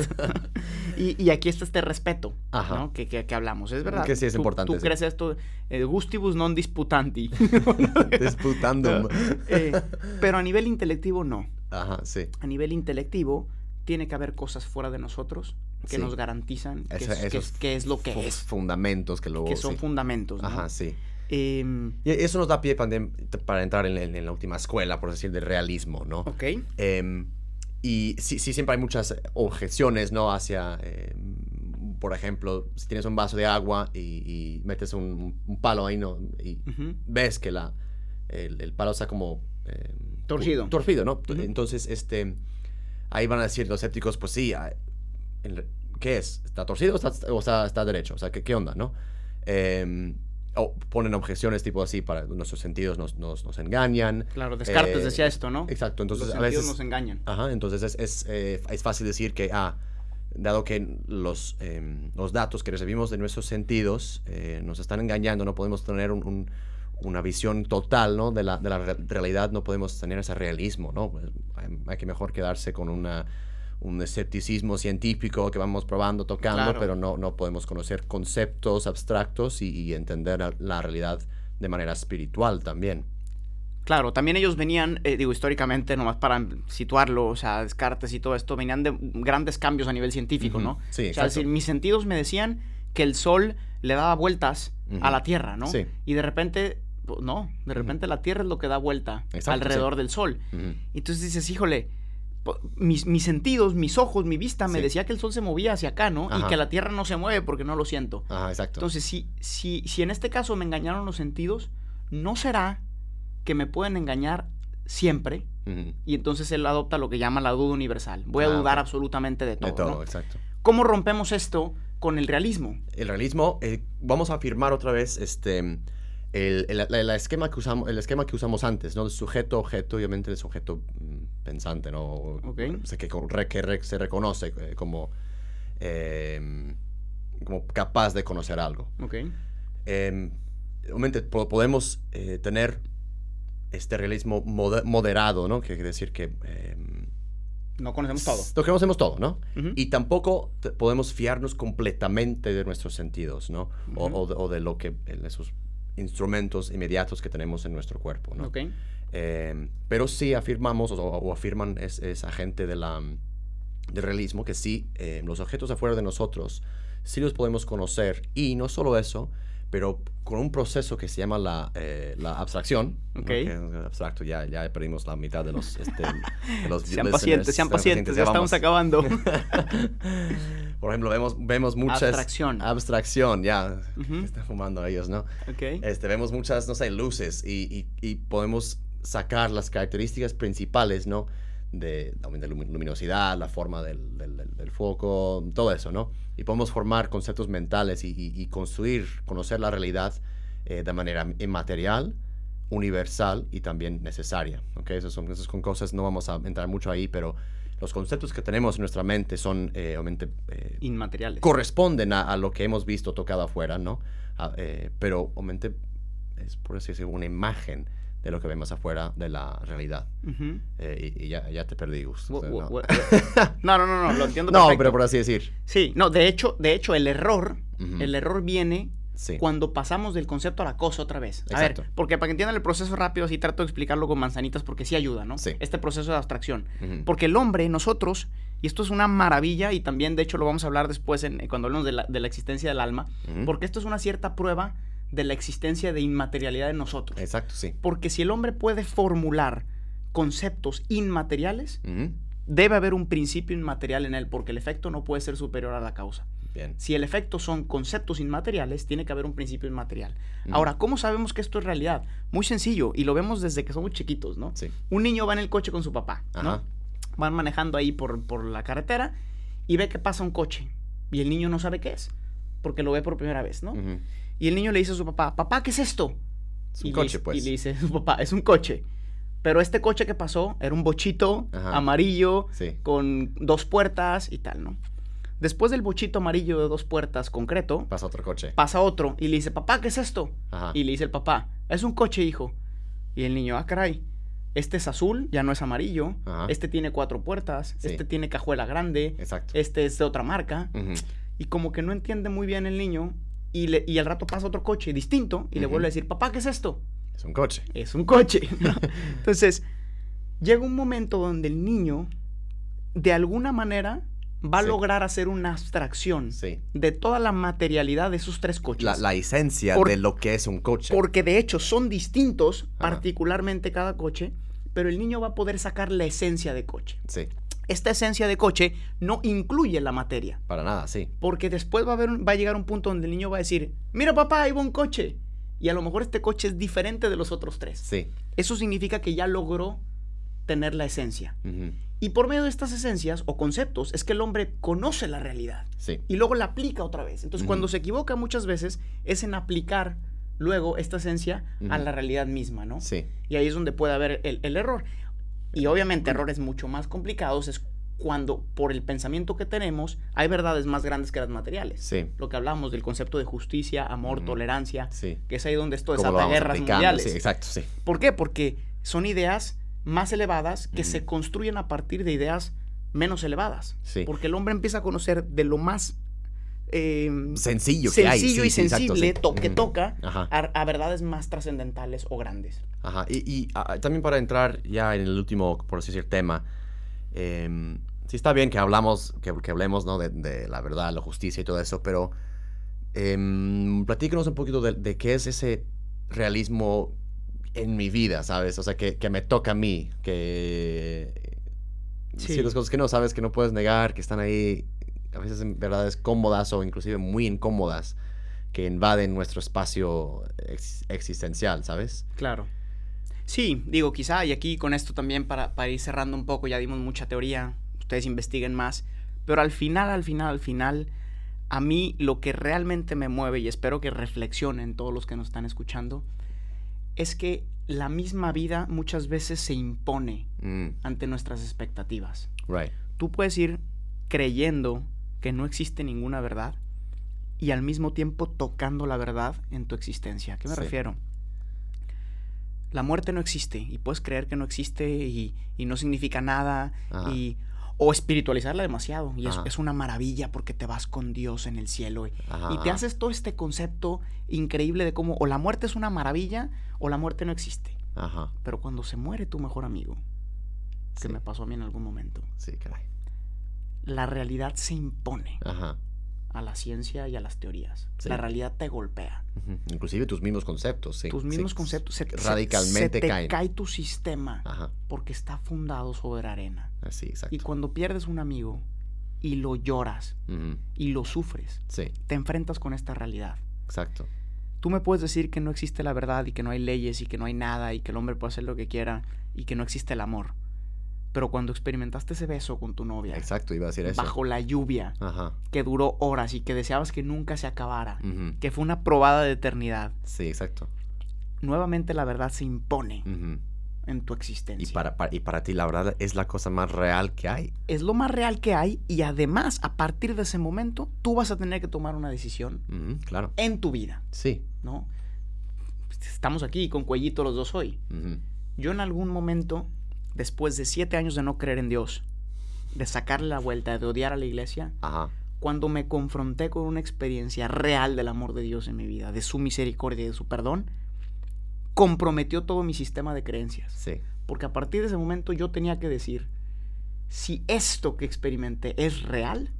y, y aquí está este respeto, Ajá. ¿no? Que, que, que hablamos. Es verdad. Que sí es tú, importante, Tú sí. crees esto, eh, gustibus non disputanti. Disputando. Eh, pero a nivel intelectivo no. Ajá, sí. A nivel intelectivo tiene que haber cosas fuera de nosotros que Sí. nos garantizan que, Esa- es, que esos es- que es lo que es. Fundamentos que luego. Que son sí. fundamentos, ¿no? Ajá, sí. Em, Y eso nos da pie para, entrar en, en- en la última escuela, por decir, del realismo, ¿no? ok. Em, y sí, sí, siempre hay muchas objeciones, ¿no? Hacia, em, por ejemplo, si tienes un vaso de agua y, y metes un, un palo ahí, ¿no? Y ves que la, el, el palo está como... Torcido. Torcido, ¿no? Entonces, este... Ahí van a decir los escépticos, pues sí, ah, ¿qué es? ¿Está torcido o está, o está, está derecho? O sea, ¿qué, qué onda, no? O ponen objeciones tipo así para nuestros sentidos nos, nos, nos engañan. Claro, Descartes Eh, decía esto, ¿no? Exacto, entonces Los a sentidos veces... nos engañan. Ajá, entonces es, es, eh, es fácil decir que, ah, dado que los, em, los datos que recibimos de nuestros sentidos eh, nos están engañando, no podemos tener un- un- una visión total ¿no? de, la, de la re- realidad, no podemos tener ese realismo, ¿no? Pues, hay que mejor quedarse con una, un escepticismo científico que vamos probando, tocando, Claro. pero no, no podemos conocer conceptos abstractos y, y entender la- realidad de manera espiritual también. Claro, también ellos venían, eh, digo, históricamente, nomás para situarlo, o sea, Descartes y todo esto, venían de grandes cambios a nivel científico, ¿no? sí, o sea, es decir, mis sentidos me decían que el Sol le daba vueltas a la Tierra, ¿no? Sí. Y de repente, no, de repente la Tierra es lo que da vuelta Exacto, alrededor del Sol. Entonces dices, híjole, mis, mis sentidos, mis ojos, mi vista me Sí. decía que el Sol se movía hacia acá, ¿no? Y que la Tierra no se mueve porque no lo siento. Ajá, exacto. Entonces, si, si, si en este caso me engañaron los sentidos, ¿no será que me pueden engañar siempre? Y entonces él adopta lo que llama la duda universal. Voy a Ah, dudar absolutamente de todo. de todo, ¿no? exacto. ¿Cómo rompemos esto con el realismo? el realismo, eh, vamos a afirmar otra vez este, el, el- el- el esquema que usamos, el esquema que usamos antes, ¿no? De sujeto, objeto, obviamente el sujeto mm, pensante, ¿no? O- Ok. o sea, que, que re- se reconoce eh, como, eh, como capaz de conocer algo. Ok. Eh, obviamente po- podemos eh, tener este realismo mode- moderado, ¿no? Que quiere decir que... eh, No conocemos todo. Lo conocemos todo, ¿no? Ujú. Y tampoco podemos fiarnos completamente de nuestros sentidos, ¿no? O, Ujú. o de, o de lo que, esos instrumentos inmediatos que tenemos en nuestro cuerpo, ¿no? Eh, pero sí afirmamos, o, o afirman es, esa gente de la, del realismo, que sí, eh, los objetos afuera de nosotros, sí los podemos conocer. Y no solo eso, pero con un proceso que se llama la, eh, la abstracción. ¿no? Ok. Que es abstracto, ya, ya perdimos la mitad de los... Este, de los Sean listeners. pacientes, sean pacientes, ya estamos vamos. acabando. Por ejemplo, vemos, vemos muchas... Abstracción. Abstracción, ya. Ujú. Están fumando ellos, ¿no? ok. Este, vemos muchas, no sé, luces y, y- y podemos sacar las características principales, ¿no? De, de lumi- luminosidad, la forma del, del- del- del foco, todo eso, ¿no? Y podemos formar conceptos mentales y, y- y construir, conocer la realidad eh, de manera inmaterial, universal y también necesaria, ¿ok? Esas son, esas son cosas, no vamos a entrar mucho ahí, pero los conceptos que tenemos en nuestra mente son, eh, obviamente, eh, Inmateriales. corresponden a, a lo que hemos visto tocado afuera, ¿no? Ah, eh, pero obviamente es, por así decirlo, una imagen de lo que vemos afuera de la realidad. Eh, y, y ya, ya te perdí, Gus. O sea, no. No, no, no, no, lo entiendo No, perfecto. pero por así decir. Sí, no, de hecho, de hecho, el error, el error viene Sí. cuando pasamos del concepto a la cosa otra vez. A Exacto. ver, porque para que entiendan el proceso rápido, así trato de explicarlo con manzanitas porque sí ayuda, ¿no? Sí. Este proceso de abstracción. Porque el hombre, nosotros, y esto es una maravilla, y también de hecho lo vamos a hablar después en, cuando hablemos de la, de la existencia del alma, porque esto es una cierta prueba de la existencia de inmaterialidad en nosotros. Exacto, sí. Porque si el hombre puede formular conceptos inmateriales, debe haber un principio inmaterial en él, porque el efecto no puede ser superior a la causa. Bien. Si el efecto son conceptos inmateriales, tiene que haber un principio inmaterial. Ahora, ¿cómo sabemos que esto es realidad? Muy sencillo, y lo vemos desde que somos chiquitos, ¿no? Sí. Un niño va en el coche con su papá, ¿no? Van manejando ahí por, por la carretera y ve que pasa un coche. Y el niño no sabe qué es, porque lo ve por primera vez, ¿no? Ujú. Y el niño le dice a su papá, papá, ¿qué es esto? Es un y coche, pues. Y le dice su papá, es un coche. Pero este coche que pasó era un bochito Ajá. amarillo Sí. con dos puertas y tal, ¿no? Después del bochito amarillo de dos puertas concreto, Pasa otro coche. pasa otro y le dice, papá, ¿qué es esto? Ajá. Y le dice el papá, es un coche, hijo. Y el niño, ah, caray, este es azul, ya no es amarillo. Ajá. Este tiene cuatro puertas, Sí. este tiene cajuela grande, Exacto. este es de otra marca. Y como que no entiende muy bien el niño y, le, y al rato pasa otro coche distinto y le vuelve a decir, papá, ¿qué es esto? Es un coche. Es un coche. ¿no? Entonces, llega un momento donde el niño, de alguna manera, va a lograr hacer una abstracción Sí. de toda la materialidad de esos tres coches. La, la esencia Por- de lo que es un coche. Porque de hecho son distintos, Ajá. particularmente cada coche, pero el niño va a poder sacar la esencia de coche. Sí. Esta esencia de coche no incluye la materia, Para nada, sí. porque después va a, haber va a llegar un punto donde el niño va a decir, mira papá, ahí va un coche. Y a lo mejor este coche es diferente de los otros tres. Sí. Eso significa que ya logró tener la esencia. Y por medio de estas esencias o conceptos es que el hombre conoce la realidad Sí. y luego la aplica otra vez. Entonces, cuando se equivoca muchas veces es en aplicar luego esta esencia a la realidad misma, ¿no? Sí. Y ahí es donde puede haber el, el error. Y obviamente errores mucho más complicados es cuando por el pensamiento que tenemos hay verdades más grandes que las materiales. Sí. Lo que hablamos del concepto de justicia, amor, tolerancia, Sí. que es ahí donde esto ¿Cómo lo desata guerras mundiales. Sí, exacto, sí. ¿Por qué? Porque son ideas más elevadas que se construyen a partir de ideas menos elevadas. Sí. Porque el hombre empieza a conocer de lo más eh, Sencillo que hay. sencillo sí, y sí, exacto, sensible to- que Ujú. toca a, a verdades más trascendentales o grandes. Ajá. Y, y, también para entrar ya en el último, por así decir, tema. em, sí está bien que hablamos, que, que hablemos, ¿no? De, de la verdad, la justicia y todo eso, pero em, platícanos un poquito de, de qué es ese realismo en mi vida, ¿sabes? O sea, que, que me toca a mí, que... Sí. Sí. las cosas que no sabes, que no puedes negar, que están ahí, a veces en verdades cómodas o inclusive muy incómodas, que invaden nuestro espacio ex- existencial, ¿sabes? Claro. Sí, digo, quizá, y aquí con esto también para, para ir cerrando un poco, ya dimos mucha teoría, ustedes investiguen más, pero al final, al final, al final, a mí lo que realmente me mueve, y espero que reflexionen todos los que nos están escuchando, es que la misma vida muchas veces se impone Mm, ante nuestras expectativas. right. Tú puedes ir creyendo que no existe ninguna verdad y al mismo tiempo tocando la verdad en tu existencia. ¿A qué me Sí. refiero? La muerte no existe y puedes creer que no existe y, y no significa nada Ajá. y o espiritualizarla demasiado y es, una maravilla porque te vas con Dios en el cielo y, te haces todo este concepto increíble de cómo o la muerte es una maravilla o la muerte no existe. Ajá. Pero cuando se muere tu mejor amigo, que Sí. me pasó a mí en algún momento, Sí, caray. La realidad se impone Ajá. a la ciencia y a las teorías. Sí. La realidad te golpea. Inclusive tus mismos conceptos. Tus mismos conceptos se, radicalmente se te caen. cae tu sistema Ajá. porque está fundado sobre arena. Así, exacto. Y cuando pierdes un amigo y lo lloras y lo sufres, Sí, te enfrentas con esta realidad. exacto. Tú me puedes decir que no existe la verdad y que no hay leyes y que no hay nada y que el hombre puede hacer lo que quiera y que no existe el amor. Pero cuando experimentaste ese beso con tu novia, Exacto, iba a decir eso. bajo la lluvia, Ajá. que duró horas y que deseabas que nunca se acabara, que fue una probada de eternidad, Sí, exacto. nuevamente la verdad se impone en tu Y existencia. para, para- y para ti, la verdad, es la cosa más real que hay. Es lo más real que hay y además, a partir de ese momento, tú vas a tener que tomar una decisión Claro. en tu vida, Sí. ¿no? Estamos aquí con cuellito los dos hoy. Yo en algún momento, después de siete años de no creer en Dios, de sacarle la vuelta, de odiar a la iglesia, Ajá. cuando me confronté con una experiencia real del amor de Dios en mi vida, de su misericordia y de su perdón, comprometió todo mi sistema de creencias. Sí. Porque a partir de ese momento yo tenía que decir, si esto que experimenté es real,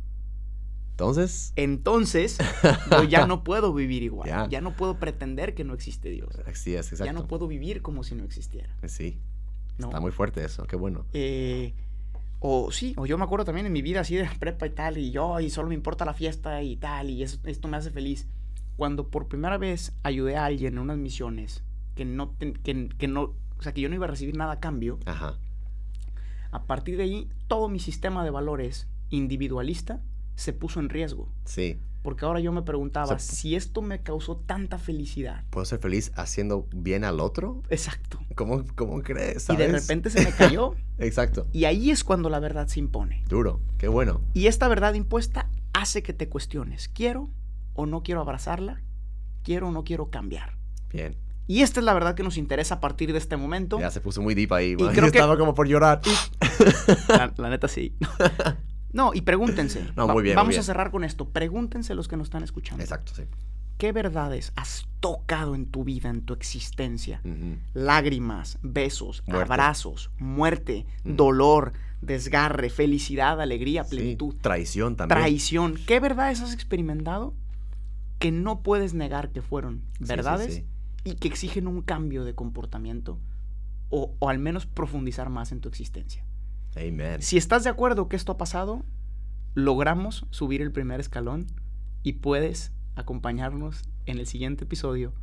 Entonces, entonces yo ya no puedo vivir igual. Ya. Ya no puedo pretender que no existe Dios. así es, exacto. Ya no puedo vivir como si no existiera. Sí. ¿No? Está muy fuerte eso. Qué bueno. Eh, o sí, o yo me acuerdo también en mi vida así de prepa y tal, y yo, y solo me importa la fiesta y tal, y eso- esto me hace feliz. Cuando por primera vez ayudé a alguien en unas misiones que no, ten- que, que no, o sea, que yo no iba a recibir nada a cambio, Ajá. A partir de ahí, todo mi sistema de valores individualista se puso en riesgo. Sí. Porque ahora yo me preguntaba, O sea, si esto me causó tanta felicidad. ¿Puedo ser feliz haciendo bien al otro? Exacto. ¿Cómo, cómo crees? Y de repente se me cayó. Exacto. y ahí es cuando la verdad se impone. Duro. Qué bueno. Y esta verdad impuesta hace que te cuestiones, ¿quiero o no quiero abrazarla? ¿Quiero o no quiero cambiar? Bien. Y esta es la verdad que nos interesa a partir de este momento. Ya se puso muy deep ahí. Y creo Yo que- estaba como por llorar. La, la neta sí. No, y pregúntense. No, muy bien, muy Vamos bien. a cerrar con esto. Pregúntense los que nos están escuchando. Exacto, sí. ¿Qué verdades has tocado en tu vida, en tu existencia? Lágrimas, besos, Muerte. abrazos, muerte, dolor, desgarre, felicidad, alegría, Sí, plenitud, Traición también. traición. ¿Qué verdades has experimentado que no puedes negar que fueron sí, verdades sí. y que exigen un cambio de comportamiento o, o al menos profundizar más en tu existencia? Amen. Si estás de acuerdo que esto ha pasado, logramos subir el primer escalón y puedes acompañarnos en el siguiente episodio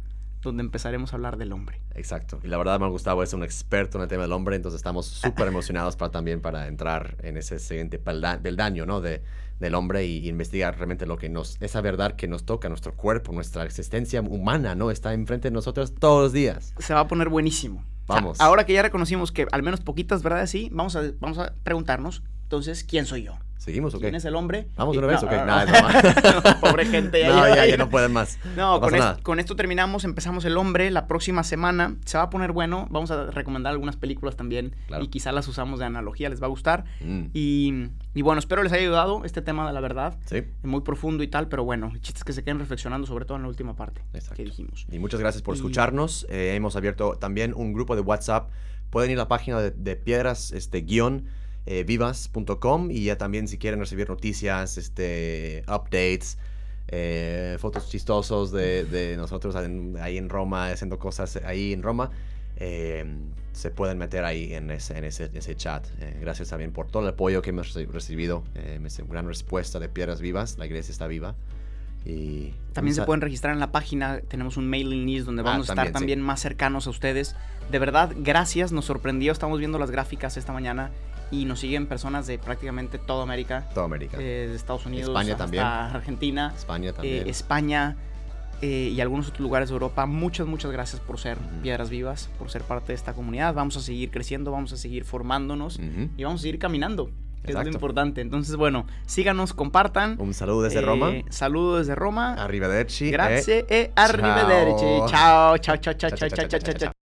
donde empezaremos a hablar del hombre. Exacto. Y la verdad, man, Gustavo es un experto en el tema del hombre, entonces estamos súper emocionados para también para entrar en ese siguiente pelda- peldaño, ¿no? De, del hombre y, y investigar realmente lo que nos, esa verdad que nos toca, nuestro cuerpo, nuestra existencia humana, ¿no? Está enfrente de nosotros todos los días. Se va a poner buenísimo. Vamos. ahora que ya reconocimos que al menos poquitas verdades sí, vamos a, vamos a preguntarnos, entonces, ¿quién soy yo? ¿Seguimos o qué? ¿Quién es el hombre? Vamos una vez, no, ¿o qué? no, Nada, no. pobre gente. No, ya- ya, ya no pueden más. No, con, es- esto terminamos, empezamos el hombre, la próxima semana se va a poner bueno, vamos a recomendar algunas películas también Claro. y quizá las usamos de analogía, les va a gustar. Mm, Y, y bueno, espero les haya ayudado este tema de la verdad, sí, muy profundo y tal, pero bueno, el chiste es que se queden reflexionando sobre todo en la última parte Exacto. que dijimos. y muchas gracias por Y- escucharnos. Eh, hemos abierto también un grupo de WhatsApp. Pueden ir a la página de, de piedras, este, guion, eh, vivas.com y ya también si quieren recibir noticias, este, updates, eh, fotos chistosos de, de nosotros en- ahí en Roma, haciendo cosas ahí en Roma, eh, se pueden meter ahí en ese, en ese, ese chat. Eh, gracias también por todo el apoyo que hemos reci- recibido. Eh, es una gran respuesta de Piedras Vivas. La iglesia está viva. Y También se pueden registrar en la página, tenemos un mailing list donde Ah, vamos a estar también, sí. también más cercanos a ustedes. De verdad, gracias, nos sorprendió, estamos viendo las gráficas esta mañana y nos siguen personas de prácticamente toda América, Toda América. eh, de Estados Unidos España hasta también. Argentina, España eh, también. España eh, y algunos otros lugares de Europa. Muchas, muchas gracias por ser Ujú. Piedras Vivas, por ser parte de esta comunidad. Vamos a seguir creciendo, vamos a seguir formándonos Ujú. y vamos a seguir caminando, que es lo importante. Entonces, bueno, síganos, compartan. Un saludo desde Eh, Roma. Saludos desde Roma. Arrivederci. eh. Grazie e arrivederci. Ciao, ciao, ciao, ciao, ciao, ciao, ciao, ciao. ciao.